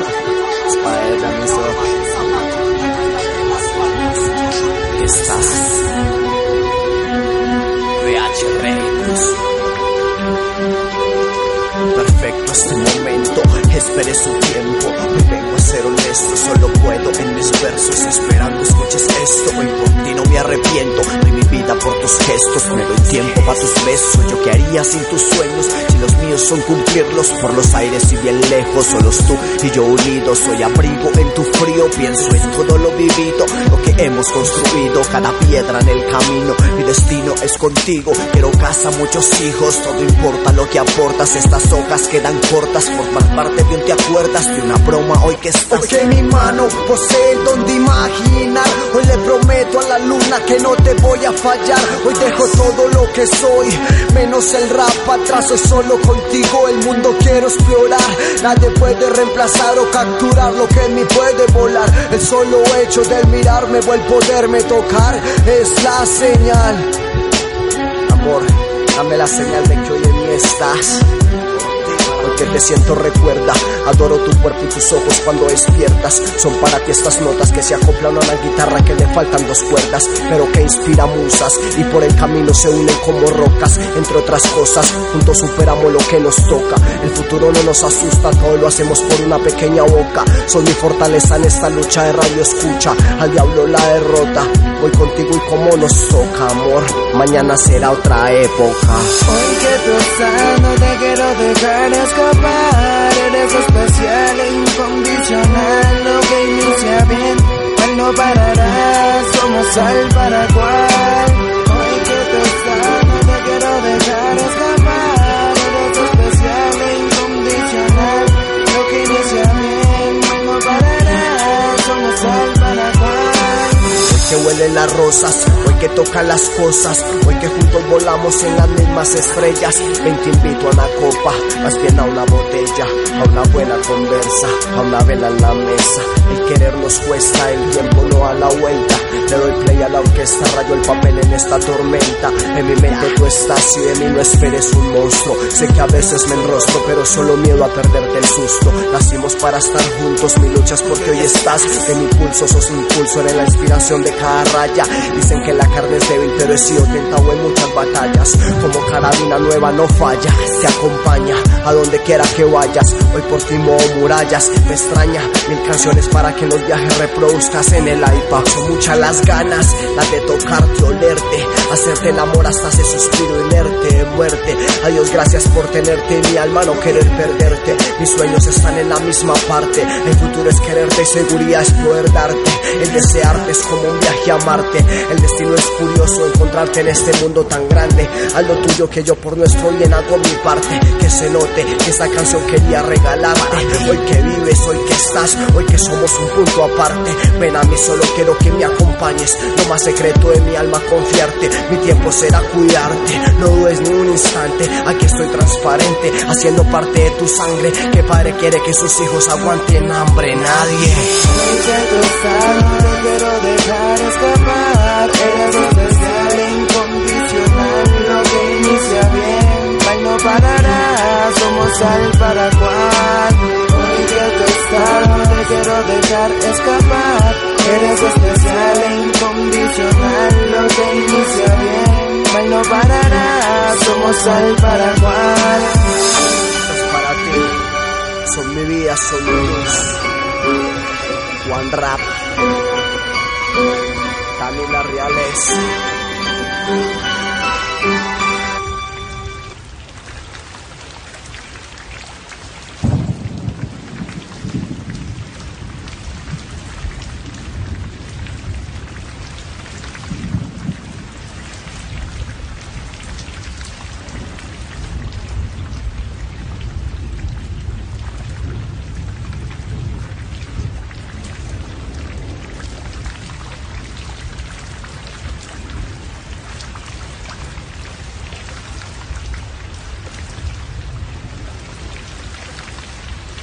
cbp.gov/careers. Estás VH Records. Perfecto este momento, esperé su tiempo. Hoy vengo a ser honesto, solo puedo en mis versos. Esperando escuches esto, hoy por ti no me arrepiento. Por tus gestos, me doy tiempo para tus besos. Yo qué haría sin tus sueños, si los míos son cumplirlos por los aires y bien lejos. Solos tú y yo unidos, soy abrigo en tu frío. Pienso en todo lo vivido, lo que hemos construido, cada piedra en el camino. Mi destino es contigo, quiero casa, muchos hijos. Todo importa lo que aportas, estas hojas quedan cortas. Formar parte de un te acuerdas de una broma hoy que estás. Porque mi mano posee el don de imaginar. Hoy le prometo a la luna que no te voy a fallar. Hoy dejo todo lo que soy, menos el rap atrás. Hoy solo contigo el mundo quiero explorar. Nadie puede reemplazar o capturar lo que en mí puede volar. El solo hecho de mirarme o el poderme tocar es la señal. Amor, dame la señal de que hoy en mí estás. Porque te siento recuerda, adoro tu cuerpo y tus ojos cuando despiertas. Son para ti estas notas que se acoplan a una guitarra que le faltan dos cuerdas, pero que inspira musas y por el camino se unen como rocas. Entre otras cosas, juntos superamos lo que nos toca. El futuro no nos asusta, todo lo hacemos por una pequeña boca. Son mi fortaleza en esta lucha de radio escucha, al diablo la derrota. Voy contigo y como nos toca, amor. Mañana será otra época. Escapar. Eres especial e incondicional. Lo que inicia bien, mal no parará. Somos al paraguay. Huelen las rosas, hoy que tocan las cosas, hoy que juntos volamos en las mismas estrellas. Ven, te invito a una copa, más bien a una botella, a una buena conversa, a una vela en la mesa. El querer nos cuesta, el tiempo no a la vuelta. Le doy play a la orquesta, rayo el papel en esta tormenta. En mi mente tú estás y de mí no esperes un monstruo. Sé que a veces me enrostro, pero solo miedo a perderte el susto. Nacimos para estar juntos, mi lucha es porque hoy estás. De mi pulso sos impulso, eres la inspiración de cada Dicen que la carne es débil, pero he sido tentado en muchas batallas. Como carabina nueva no falla, te acompaña a donde quiera que vayas. Hoy por ti muevo murallas, me extraña mil canciones para que los viajes reproduzcas en el iPad. Son muchas las ganas, las de tocarte, olerte, hacerte el amor hasta ese suspiro inerte muerte. Adiós, gracias por tenerte en mi alma, no querer perderte. Mis sueños están en la misma parte. El futuro es quererte, seguridad es poder darte. El desearte es como un viaje a Marte. El destino es curioso encontrarte en este mundo tan grande. Haz lo tuyo que yo por nuestro bien hago mi parte. Que se note que esta canción quería regalarte. Hoy que vives, hoy que estás, hoy que somos un punto aparte. Ven a mí, solo quiero que me acompañes. Lo más secreto de mi alma, confiarte. Mi tiempo será cuidarte. No dudes ni un instante. Aquí estoy transparente, haciendo parte de tu sangre. Que padre quiere que sus hijos aguanten hambre. Nadie. Hoy estás, no quiero dejar escapar. Eres especial incondicional. Lo que inicia bien, mal no parará. Somos al Paraguay. Hoy que tú estás, no quiero dejar escapar. Eres especial al Paraguay. Es para ti. Son mi vida, son mi luz. Juan Rap. Camila Reales.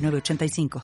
906985.